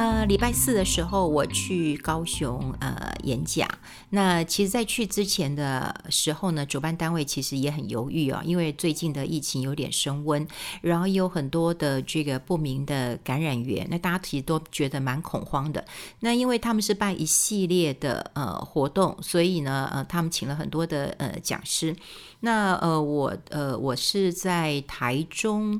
呃，礼拜四的时候我去高雄呃演讲。那其实，在去之前的时候呢，主办单位其实也很犹豫啊，因为最近的疫情有点升温，然后也有很多的这个不明的感染源，那大家其实都觉得蛮恐慌的。那因为他们是办一系列的呃活动，所以呢，呃，他们请了很多的呃讲师。那呃，我呃，我是在台中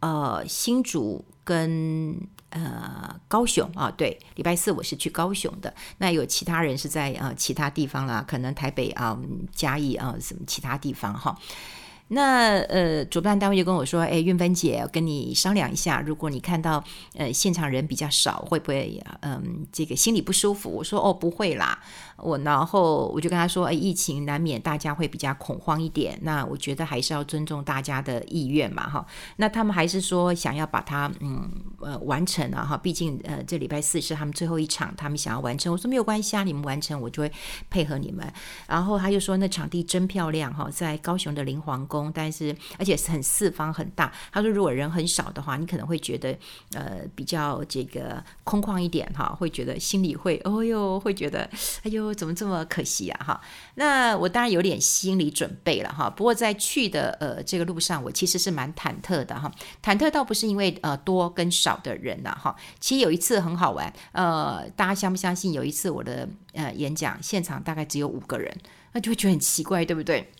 呃新竹跟。呃，高雄啊，对，礼拜四我是去高雄的。那有其他人是在呃其他地方啦，可能台北啊、嘉义啊什么其他地方哈。那呃，主办单位就跟我说：“哎，运芬姐，跟你商量一下，如果你看到呃现场人比较少，会不会嗯、这个心里不舒服？”我说：“哦，不会啦。”我然后我就跟他说：“哎，疫情难免大家会比较恐慌一点，那我觉得还是要尊重大家的意愿嘛，哈。那他们还是说想要把它嗯呃完成了哈，毕竟呃这礼拜四是他们最后一场，他们想要完成。我说没有关系啊，你们完成我就会配合你们。然后他就说那场地真漂亮哈，在高雄的林皇宫。”但是而且是很四方很大。他说，如果人很少的话，你可能会觉得呃比较这个空旷一点哈，会觉得心里会哦哟，会觉得哎呦怎么这么可惜啊哈。那我当然有点心理准备了哈。不过在去的呃这个路上，我其实是蛮忐忑的哈。忐忑倒不是因为呃多跟少的人呐哈。其实有一次很好玩，呃，大家相不相信？有一次我的呃演讲现场大概只有五个人，那就会觉得很奇怪，对不对？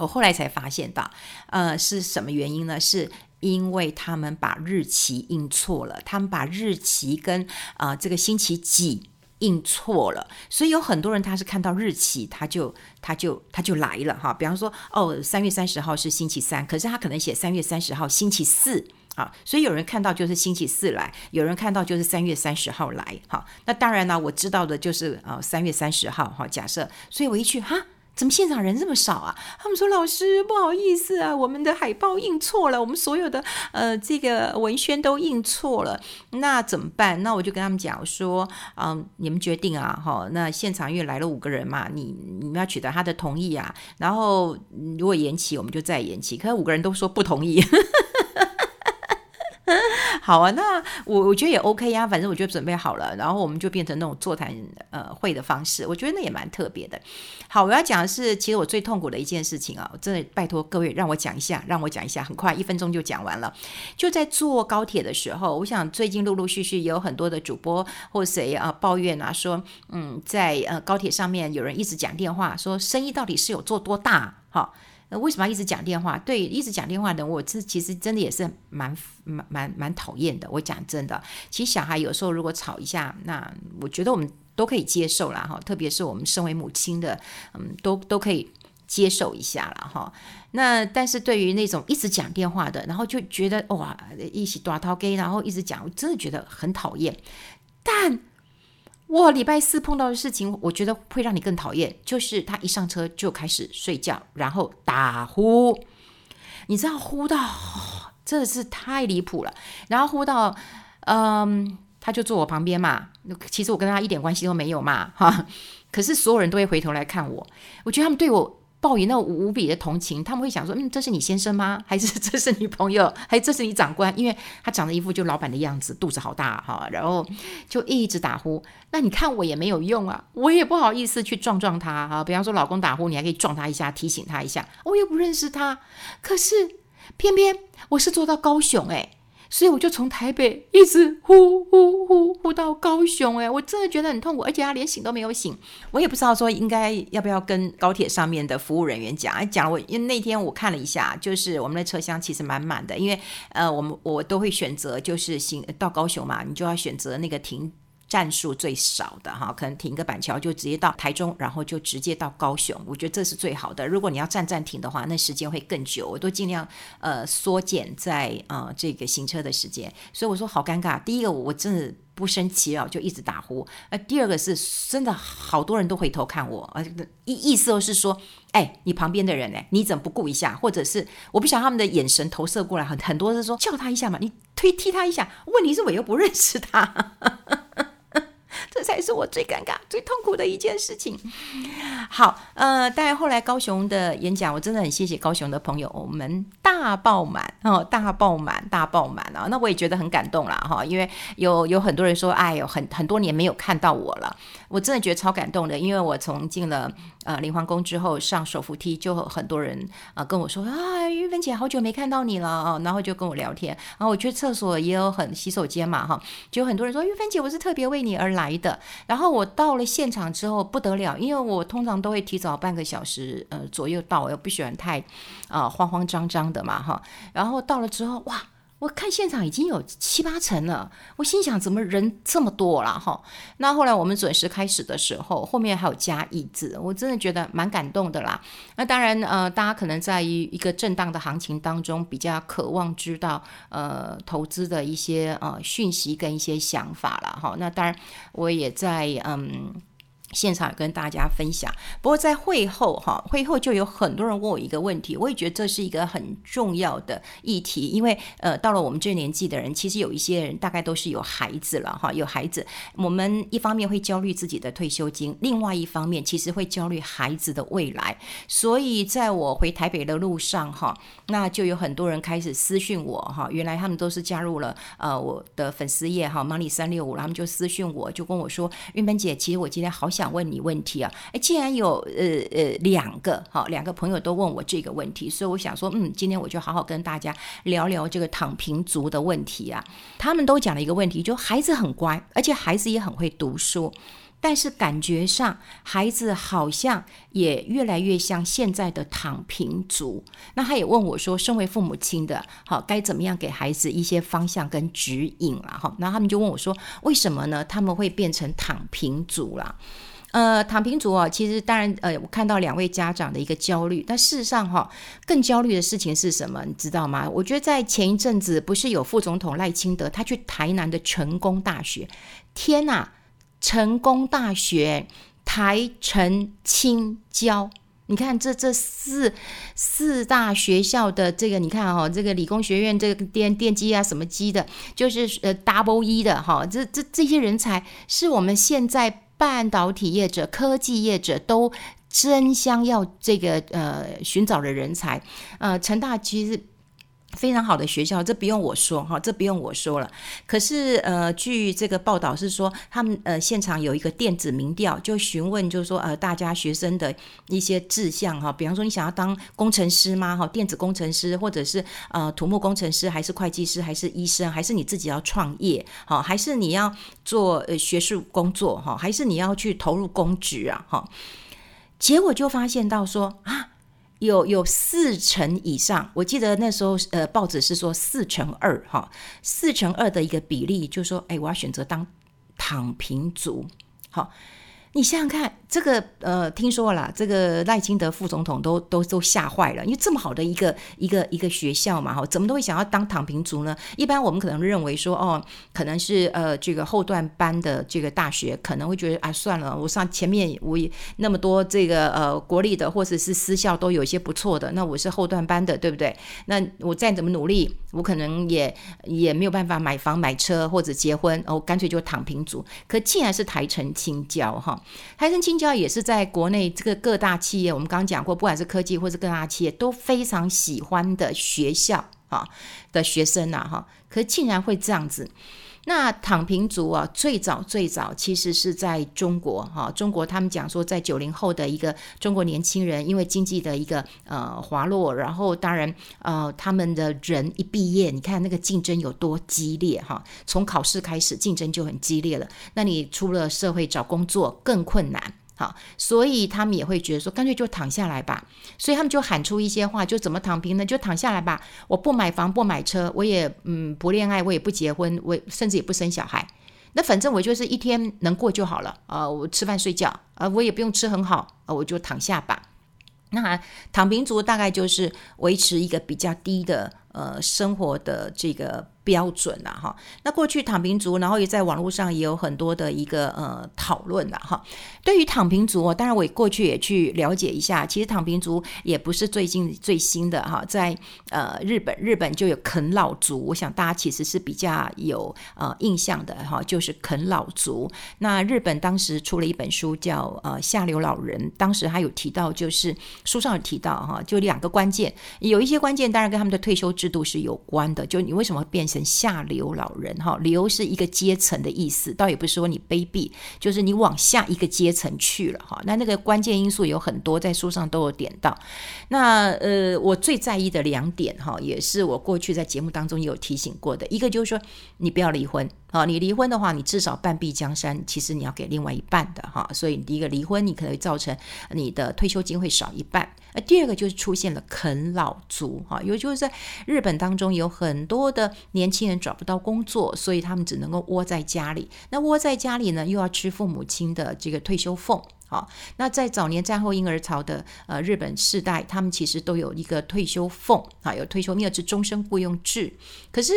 我后来才发现到，呃，是什么原因呢？是因为他们把日期印错了，他们把日期跟啊、呃、这个星期几印错了，所以有很多人他是看到日期他就他就他就来了哈。比方说，哦，三月三十号是星期三，可是他可能写三月三十号星期四啊，所以有人看到就是星期四来，有人看到就是三月三十号来。好，那当然呢，我知道的就是啊三月三十号哈。假设，所以我一去哈。怎么现场人这么少啊？他们说，老师不好意思啊，我们的海报印错了，我们所有的呃这个文宣都印错了，那怎么办？那我就跟他们讲说，嗯，你们决定啊，哈，那现场因为来了五个人嘛，你你们要取得他的同意啊，然后如果延期，我们就再延期。可是五个人都说不同意。好啊，那我我觉得也 OK 呀，反正我觉得准备好了，然后我们就变成那种座谈呃会的方式，我觉得那也蛮特别的。好，我要讲的是，其实我最痛苦的一件事情啊，真的拜托各位让我讲一下，让我讲一下，很快一分钟就讲完了。就在坐高铁的时候，我想最近陆陆续续也有很多的主播或谁啊抱怨啊说，嗯，在呃高铁上面有人一直讲电话，说生意到底是有做多大？哈。那为什么要一直讲电话？对，一直讲电话的我，这其实真的也是蛮蛮蛮蛮讨厌的。我讲真的，其实小孩有时候如果吵一下，那我觉得我们都可以接受啦。哈。特别是我们身为母亲的，嗯，都都可以接受一下了哈。那但是对于那种一直讲电话的，然后就觉得哇，一起大头鸡，然后一直讲，我真的觉得很讨厌。但我礼拜四碰到的事情，我觉得会让你更讨厌，就是他一上车就开始睡觉，然后打呼，你知道呼到真的是太离谱了，然后呼到，嗯，他就坐我旁边嘛，其实我跟他一点关系都没有嘛，哈，可是所有人都会回头来看我，我觉得他们对我。报以那无比的同情，他们会想说：“嗯，这是你先生吗？还是这是你朋友？还这是你长官？因为他长得一副就老板的样子，肚子好大哈，然后就一直打呼。那你看我也没有用啊，我也不好意思去撞撞他哈。比方说老公打呼，你还可以撞他一下，提醒他一下。我又不认识他，可是偏偏我是坐到高雄诶。所以我就从台北一直呼呼呼呼到高雄，哎，我真的觉得很痛苦，而且他连醒都没有醒。我也不知道说应该要不要跟高铁上面的服务人员讲啊，讲我因为那天我看了一下，就是我们的车厢其实满满的，因为呃，我们我都会选择就是行到高雄嘛，你就要选择那个停。站数最少的哈，可能停个板桥就直接到台中，然后就直接到高雄。我觉得这是最好的。如果你要站站停的话，那时间会更久。我都尽量呃缩减在呃这个行车的时间。所以我说好尴尬。第一个我真的不生气了，就一直打呼。呃，第二个是真的好多人都回头看我，呃意意思都是说，哎，你旁边的人呢？你怎么不顾一下？或者是我不想他们的眼神投射过来，很很多是说叫他一下嘛，你推踢他一下。问题是我又不认识他。这才是我最尴尬、最痛苦的一件事情。好，呃，但后来高雄的演讲，我真的很谢谢高雄的朋友，我们大爆满哦，大爆满，大爆满啊！那我也觉得很感动啦，哈，因为有有很多人说，哎呦，很很多年没有看到我了，我真的觉得超感动的，因为我从进了呃灵皇宫之后，上手扶梯就很多人啊、呃、跟我说啊，玉芬姐好久没看到你了啊，然后就跟我聊天，然后我去厕所也有很洗手间嘛，哈，就很多人说玉芬姐，我是特别为你而来的。然后我到了现场之后不得了，因为我通常都会提早半个小时呃左右到，我又不喜欢太啊、慌慌张张的嘛，哈。然后到了之后，哇！我看现场已经有七八成了，我心想怎么人这么多了哈？那后来我们准时开始的时候，后面还有加椅子，我真的觉得蛮感动的啦。那当然呃，大家可能在于一个震荡的行情当中，比较渴望知道呃投资的一些呃讯息跟一些想法了哈。那当然我也在嗯。现场跟大家分享，不过在会后哈，会后就有很多人问我一个问题，我也觉得这是一个很重要的议题，因为呃，到了我们这年纪的人，其实有一些人大概都是有孩子了哈，有孩子，我们一方面会焦虑自己的退休金，另外一方面其实会焦虑孩子的未来，所以在我回台北的路上哈，那就有很多人开始私讯我哈，原来他们都是加入了呃我的粉丝页哈，Money 三六五，他们就私讯我，就跟我说，玉芬姐，其实我今天好想。想问你问题啊？哎，既然有呃呃两个好两个朋友都问我这个问题，所以我想说，嗯，今天我就好好跟大家聊聊这个躺平族的问题啊。他们都讲了一个问题，就孩子很乖，而且孩子也很会读书，但是感觉上孩子好像也越来越像现在的躺平族。那他也问我说，身为父母亲的，好该怎么样给孩子一些方向跟指引了哈？那他们就问我说，为什么呢？他们会变成躺平族了？呃，躺平族啊，其实当然，呃，我看到两位家长的一个焦虑，但事实上哈，更焦虑的事情是什么？你知道吗？我觉得在前一阵子，不是有副总统赖清德他去台南的成功大学，天呐，成功大学、台成清交，你看这这四四大学校的这个，你看哈，这个理工学院这个电电机啊什么机的，就是呃 double E 的哈，这这这些人才是我们现在。半导体业者、科技业者都争相要这个呃寻找的人才，呃，成大其实。非常好的学校，这不用我说哈，这不用我说了。可是呃，据这个报道是说，他们呃现场有一个电子民调，就询问就是说呃大家学生的一些志向哈，比方说你想要当工程师吗？哈，电子工程师，或者是呃土木工程师，还是会计师，还是医生，还是你自己要创业？哈，还是你要做呃学术工作？哈，还是你要去投入公职啊？哈，结果就发现到说啊。有有四成以上，我记得那时候呃报纸是说四乘二哈，四乘二的一个比例，就说哎，我要选择当躺平族，好。你想想看，这个呃，听说了，这个赖清德副总统都都都吓坏了，因为这么好的一个一个一个学校嘛，哈，怎么都会想要当躺平族呢？一般我们可能认为说，哦，可能是呃这个后段班的这个大学，可能会觉得啊，算了，我上前面我也那么多这个呃国立的或者是私校都有些不错的，那我是后段班的，对不对？那我再怎么努力，我可能也也没有办法买房买车或者结婚，哦，干脆就躺平族。可既然是台成清交哈。台成清交也是在国内这个各大企业，我们刚刚讲过，不管是科技或是各大企业都非常喜欢的学校啊的学生呐哈，可竟然会这样子。那躺平族啊，最早最早其实是在中国哈，中国他们讲说，在九零后的一个中国年轻人，因为经济的一个呃滑落，然后当然呃他们的人一毕业，你看那个竞争有多激烈哈，从考试开始竞争就很激烈了，那你出了社会找工作更困难。好，所以他们也会觉得说，干脆就躺下来吧。所以他们就喊出一些话，就怎么躺平呢？就躺下来吧。我不买房，不买车，我也嗯不恋爱，我也不结婚，我甚至也不生小孩。那反正我就是一天能过就好了啊、呃。我吃饭睡觉啊、呃，我也不用吃很好啊、我就躺下吧。那躺平族大概就是维持一个比较低的呃生活的这个标准了哈。那过去躺平族，然后也在网络上也有很多的一个呃讨论了哈。对于躺平族，当然我过去也去了解一下，其实躺平族也不是最近最新的哈，在呃日本，日本就有啃老族，我想大家其实是比较有呃印象的哈，就是啃老族。那日本当时出了一本书叫呃《下流老人》，当时还有提到，就是书上有提到哈，就两个关键，有一些关键当然跟他们的退休制度是有关的，就你为什么会变成下流老人哈？流是一个阶层的意思，倒也不是说你卑鄙，就是你往下一个阶层去了哈。那那个关键因素有很多，在书上都有点到。那呃，我最在意的两点哈，也是我过去在节目当中也有提醒过的，一个就是说你不要离婚。好，你离婚的话，你至少半壁江山，其实你要给另外一半的哈，所以第一个离婚，你可能会造成你的退休金会少一半。呃，第二个就是出现了啃老族哈，因为就是在日本当中有很多的年轻人找不到工作，所以他们只能够窝在家里。那窝在家里呢，又要吃父母亲的这个退休俸。好，那在早年战后婴儿潮的呃日本世代，他们其实都有一个退休俸啊，有退休，因为是终身雇佣制，可是。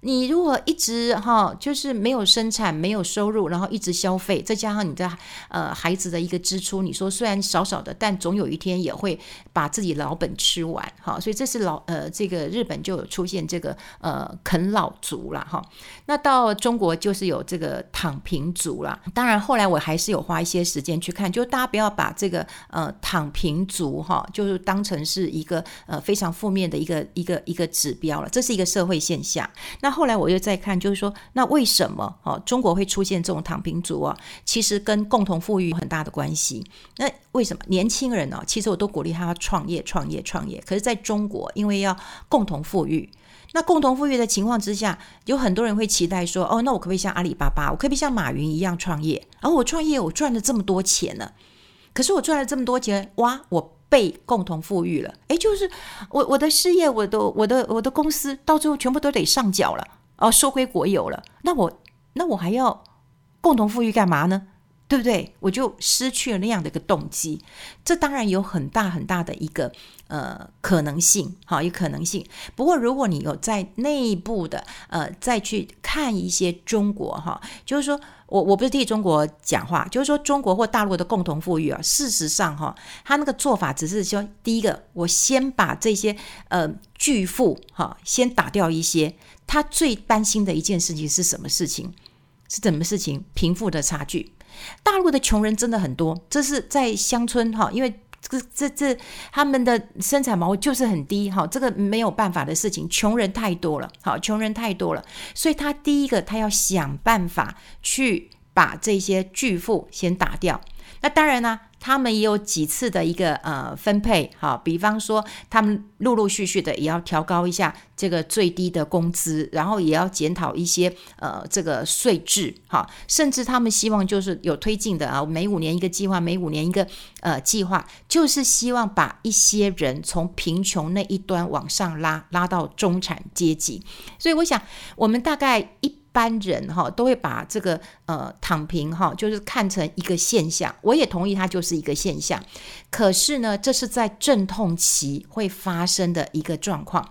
你如果一直哈，就是没有生产、没有收入，然后一直消费，再加上你的呃孩子的一个支出，你说虽然少少的，但总有一天也会把自己老本吃完哈。所以这是老呃这个日本就有出现这个呃啃老族了哈。那到中国就是有这个躺平族了。当然后来我还是有花一些时间去看，就大家不要把这个呃躺平族哈，就是当成是一个呃非常负面的一个一个一个指标了。这是一个社会现象。那那后来我又再看，就是说，那为什么哦中国会出现这种躺平族啊？其实跟共同富裕有很大的关系。那为什么年轻人呢？其实我都鼓励他创业、创业、创业。可是在中国，因为要共同富裕，那共同富裕的情况之下，有很多人会期待说：哦，那我可不可以像阿里巴巴？我可不可以像马云一样创业？而我创业，我赚了这么多钱呢？可是我赚了这么多钱，哇，我。被共同富裕了，诶，就是我我的事业，我的我的我的公司，到最后全部都得上缴了，哦，收归国有了，那我那我还要共同富裕干嘛呢？对不对？我就失去了那样的一个动机，这当然有很大很大的一个呃可能性，好，有可能性。不过如果你有在内部的呃再去看一些中国哈，就是说我我不是替中国讲话，就是说中国或大陆的共同富裕啊，事实上哈，他那个做法只是说，第一个，我先把这些呃巨富哈先打掉一些，他最担心的一件事情是什么事情？是什么事情？贫富的差距。大陆的穷人真的很多，这是在乡村哈，因为这这这他们的生产毛就是很低哈，这个没有办法的事情，穷人太多了，好，穷人太多了，所以他第一个他要想办法去把这些巨富先打掉。那当然呢。他们也有几次的一个呃分配，好，比方说他们陆陆续续的也要调高一下这个最低的工资，然后也要检讨一些呃这个税制，哈，甚至他们希望就是有推进的啊，每五年一个计划，每五年一个呃计划，就是希望把一些人从贫穷那一端往上拉，拉到中产阶级。所以我想，我们大概一。般人哈都会把这个呃躺平哈，就是看成一个现象。我也同意它就是一个现象。可是呢，这是在阵痛期会发生的一个状况。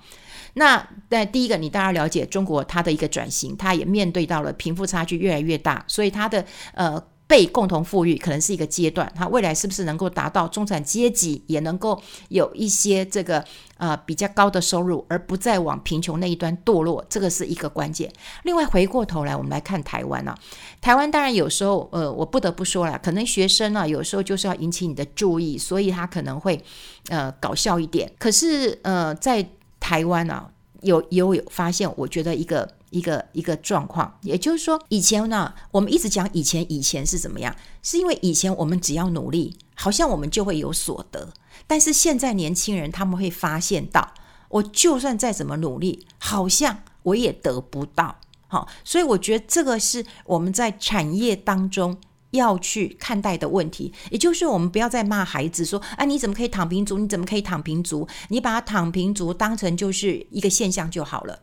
那在第一个，你当然了解中国它的一个转型，它也面对到了贫富差距越来越大，所以它的呃。被共同富裕可能是一个阶段，它未来是不是能够达到中产阶级也能够有一些这个呃比较高的收入，而不再往贫穷那一端堕落，这个是一个关键。另外回过头来，我们来看台湾啊，台湾当然有时候呃，我不得不说了，可能学生啊有时候就是要引起你的注意，所以他可能会呃搞笑一点。可是呃，在台湾啊，有有有发现，我觉得一个。一个一个状况，也就是说，以前呢，我们一直讲以前，以前是怎么样？是因为以前我们只要努力，好像我们就会有所得。但是现在年轻人他们会发现到，我就算再怎么努力，好像我也得不到。好，所以我觉得这个是我们在产业当中要去看待的问题。也就是我们不要再骂孩子说：“啊，你怎么可以躺平族？你怎么可以躺平族？你把躺平族当成就是一个现象就好了。”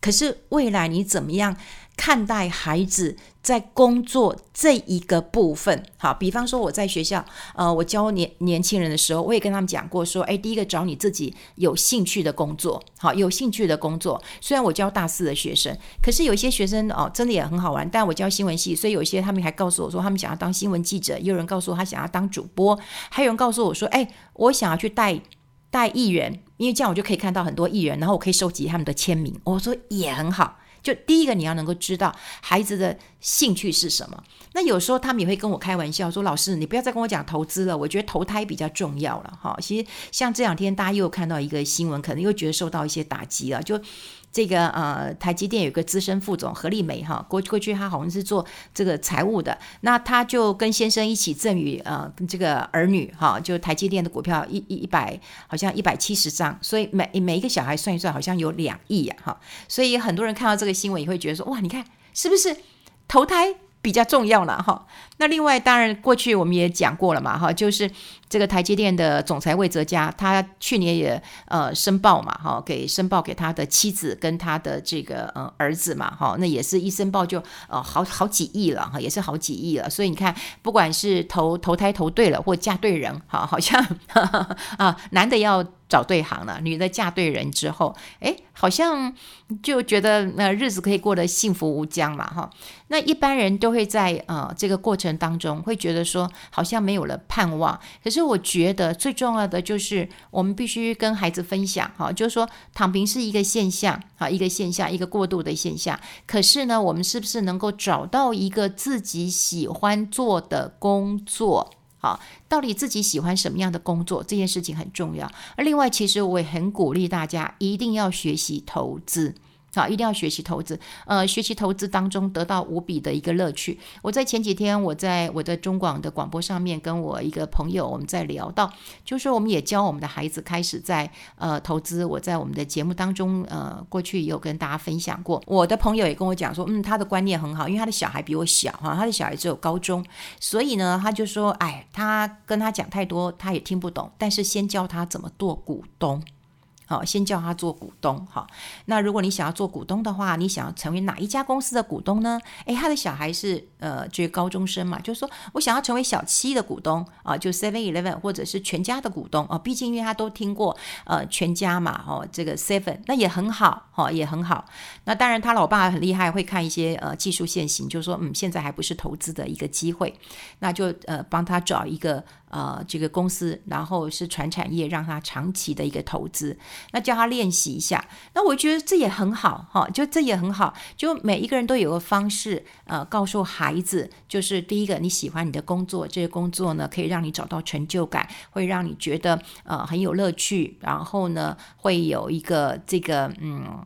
可是未来你怎么样看待孩子在工作这一个部分？好，比方说我在学校，呃，我教年年轻人的时候，我也跟他们讲过，说，哎，第一个找你自己有兴趣的工作，好，有兴趣的工作。虽然我教大四的学生，可是有一些学生哦，真的也很好玩。但我教新闻系，所以有一些他们还告诉我说，他们想要当新闻记者；也有人告诉我他想要当主播；还有人告诉我说，哎，我想要去带带艺人，因为这样我就可以看到很多艺人，然后我可以收集他们的签名。我说也很好。就第一个，你要能够知道孩子的兴趣是什么。那有时候他们也会跟我开玩笑说：“老师，你不要再跟我讲投资了，我觉得投胎比较重要了。”哈，其实像这两天大家又看到一个新闻，可能又觉得受到一些打击了，就。这个呃，台积电有个资深副总何丽梅哈，过过去她好像是做这个财务的，那她就跟先生一起赠与呃这个儿女哈，就台积电的股票一一一百好像一百七十张，所以每每一个小孩算一算好像有两亿呀哈，所以很多人看到这个新闻也会觉得说哇，你看是不是投胎比较重要了哈？那另外当然过去我们也讲过了嘛哈，就是。这个台积电的总裁魏哲家，他去年也呃申报嘛，哈，给申报给他的妻子跟他的这个呃儿子嘛，哈，那也是一申报就呃好好几亿了哈，也是好几亿了。所以你看，不管是投投胎投对了，或嫁对人，哈，好像 啊，男的要找对行了，女的嫁对人之后，哎，好像就觉得呃日子可以过得幸福无疆嘛，哈。那一般人都会在呃这个过程当中会觉得说，好像没有了盼望，可是。我觉得最重要的就是我们必须跟孩子分享，哈，就是说躺平是一个现象，啊，一个现象，一个过度的现象。可是呢，我们是不是能够找到一个自己喜欢做的工作？好，到底自己喜欢什么样的工作？这件事情很重要。而另外，其实我也很鼓励大家一定要学习投资。啊，一定要学习投资。呃，学习投资当中得到无比的一个乐趣。我在前几天，我在我的中广的广播上面跟我一个朋友，我们在聊到，就是我们也教我们的孩子开始在呃投资。我在我们的节目当中，呃，过去也有跟大家分享过。我的朋友也跟我讲说，嗯，他的观念很好，因为他的小孩比我小哈，他的小孩只有高中，所以呢，他就说，哎，他跟他讲太多，他也听不懂，但是先教他怎么做股东。好，先叫他做股东。好，那如果你想要做股东的话，你想要成为哪一家公司的股东呢？诶，他的小孩是呃，就是高中生嘛，就是说我想要成为小七的股东啊，就 Seven Eleven 或者是全家的股东啊。毕竟因为他都听过呃全家嘛，哦，这个 Seven 那也很好，哈，也很好。那当然他老爸很厉害，会看一些呃技术线型，就是说嗯，现在还不是投资的一个机会，那就呃帮他找一个。呃，这个公司，然后是传产业，让他长期的一个投资，那叫他练习一下。那我觉得这也很好，哈，就这也很好。就每一个人都有个方式，呃，告诉孩子，就是第一个你喜欢你的工作，这个工作呢可以让你找到成就感，会让你觉得呃很有乐趣，然后呢会有一个这个嗯。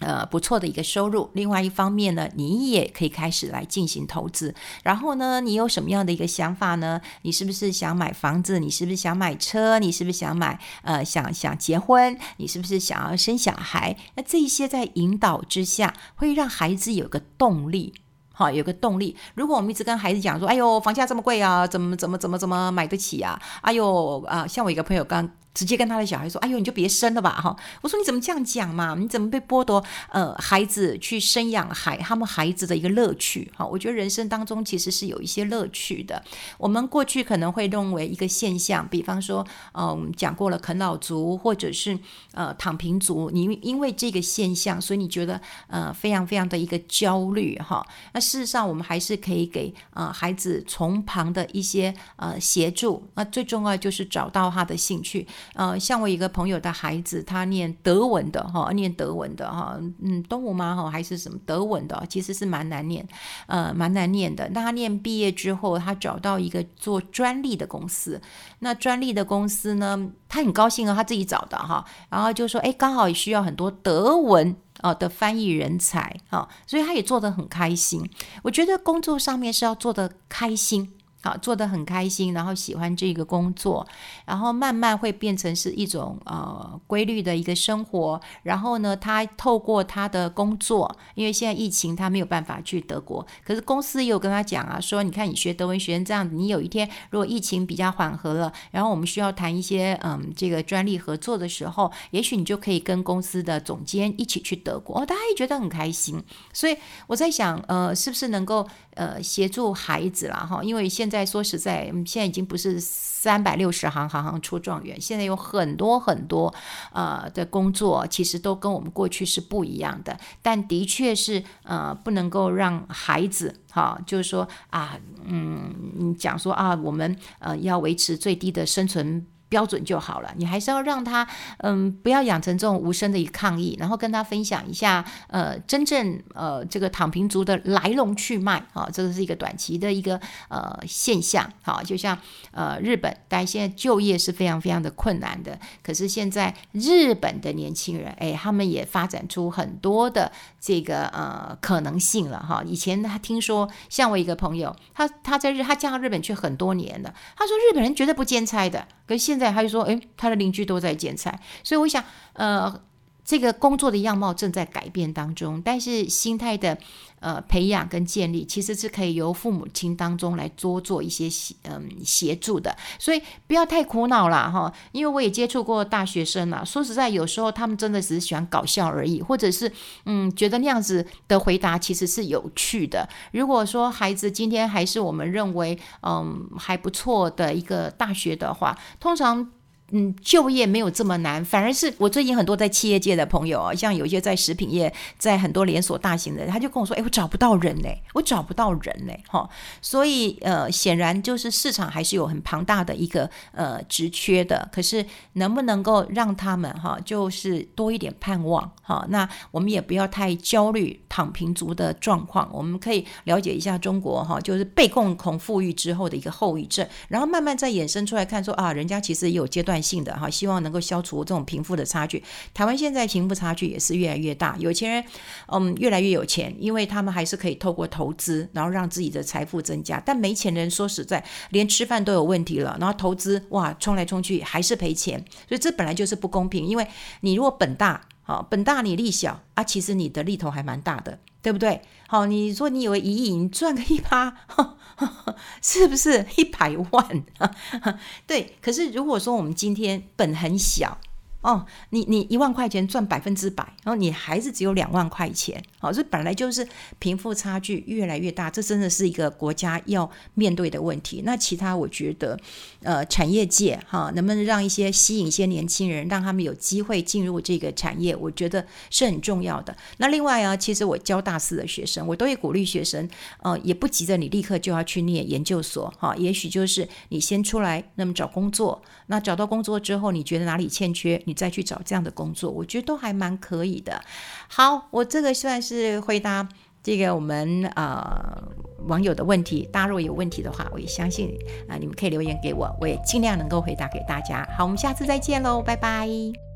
呃，不错的一个收入。另外一方面呢，你也可以开始来进行投资。然后呢，你有什么样的一个想法呢？你是不是想买房子？你是不是想买车？你是不是想买呃想想结婚？你是不是想要生小孩？那这些在引导之下，会让孩子有个动力，好，有个动力。如果我们一直跟孩子讲说：“哎呦，房价这么贵啊，怎么怎么怎么怎么买得起啊？”哎呦啊，像我一个朋友刚。直接跟他的小孩说：“哎呦，你就别生了吧！”哈，我说你怎么这样讲嘛？你怎么被剥夺呃孩子去生养孩他们孩子的一个乐趣？哈，我觉得人生当中其实是有一些乐趣的。我们过去可能会认为一个现象，比方说，嗯，讲过了啃老族或者是呃躺平族，你因为这个现象，所以你觉得呃非常非常的一个焦虑哈。那事实上，我们还是可以给呃孩子从旁的一些呃协助。那最重要就是找到他的兴趣。呃，像我一个朋友的孩子，他念德文的哈，念德文的哈，嗯，东吴吗？哈，还是什么德文的？其实是蛮难念，呃，蛮难念的。那他念毕业之后，他找到一个做专利的公司。那专利的公司呢，他很高兴啊，他自己找的哈。然后就说，哎，刚好也需要很多德文啊的翻译人才啊，所以他也做得很开心。我觉得工作上面是要做得开心。好，做得很开心，然后喜欢这个工作，然后慢慢会变成是一种呃规律的一个生活。然后呢，他透过他的工作，因为现在疫情他没有办法去德国，可是公司也有跟他讲啊，说你看你学德文学成这样子，你有一天如果疫情比较缓和了，然后我们需要谈一些嗯这个专利合作的时候，也许你就可以跟公司的总监一起去德国，哦，大家也觉得很开心。所以我在想，呃，是不是能够呃协助孩子啦哈？因为现在说实在，现在已经不是三百六十行，行行出状元，现在有很多很多呃的工作，其实都跟我们过去是不一样的。但的确是呃不能够让孩子哈，就是说啊，嗯，你讲说啊，我们呃要维持最低的生存。标准就好了，你还是要让他，嗯，不要养成这种无声的一抗议，然后跟他分享一下，呃，真正呃这个躺平族的来龙去脉啊，这个是一个短期的一个呃现象，好，就像呃日本，大家现在就业是非常非常的困难的，可是现在日本的年轻人，哎，他们也发展出很多的这个呃可能性了哈。以前他听说，像我一个朋友，他他在日他嫁到日本去很多年了，他说日本人绝对不兼差的。可是现在他就说，哎，他的邻居都在剪彩，所以我想，呃，这个工作的样貌正在改变当中，但是心态的。呃，培养跟建立其实是可以由父母亲当中来多做一些协嗯协助的，所以不要太苦恼了哈。因为我也接触过大学生了，说实在，有时候他们真的只是喜欢搞笑而已，或者是嗯觉得那样子的回答其实是有趣的。如果说孩子今天还是我们认为嗯还不错的一个大学的话，通常。嗯，就业没有这么难，反而是我最近很多在企业界的朋友啊，像有一些在食品业，在很多连锁大型的，他就跟我说：“哎，我找不到人嘞，我找不到人嘞。”哈，所以呃，显然就是市场还是有很庞大的一个呃职缺的，可是能不能够让他们哈，就是多一点盼望哈？那我们也不要太焦虑躺平族的状况，我们可以了解一下中国哈，就是被共同富裕之后的一个后遗症，然后慢慢再衍生出来看说啊，人家其实也有阶段性的哈，希望能够消除这种贫富的差距。台湾现在贫富差距也是越来越大，有钱人嗯越来越有钱，因为他们还是可以透过投资，然后让自己的财富增加。但没钱人说实在，连吃饭都有问题了，然后投资哇冲来冲去还是赔钱，所以这本来就是不公平。因为你如果本大好，本大你利小啊，其实你的利头还蛮大的，对不对？好，你说你以为一亿你赚个一趴，是不是一百万？对，可是如果说我们今天本很小。哦，你你一万块钱赚百分之百，然后你还是只有两万块钱，好，这本来就是贫富差距越来越大，这真的是一个国家要面对的问题。那其他我觉得，呃，产业界哈，能不能让一些吸引一些年轻人，让他们有机会进入这个产业，我觉得是很重要的。那另外啊，其实我教大四的学生，我都会鼓励学生，呃，也不急着你立刻就要去念研究所，哈，也许就是你先出来，那么找工作，那找到工作之后，你觉得哪里欠缺，你再去找这样的工作，我觉得都还蛮可以的。好，我这个算是回答这个我们呃网友的问题。大家如果有问题的话，我也相信啊、你们可以留言给我，我也尽量能够回答给大家。好，我们下次再见喽，拜拜。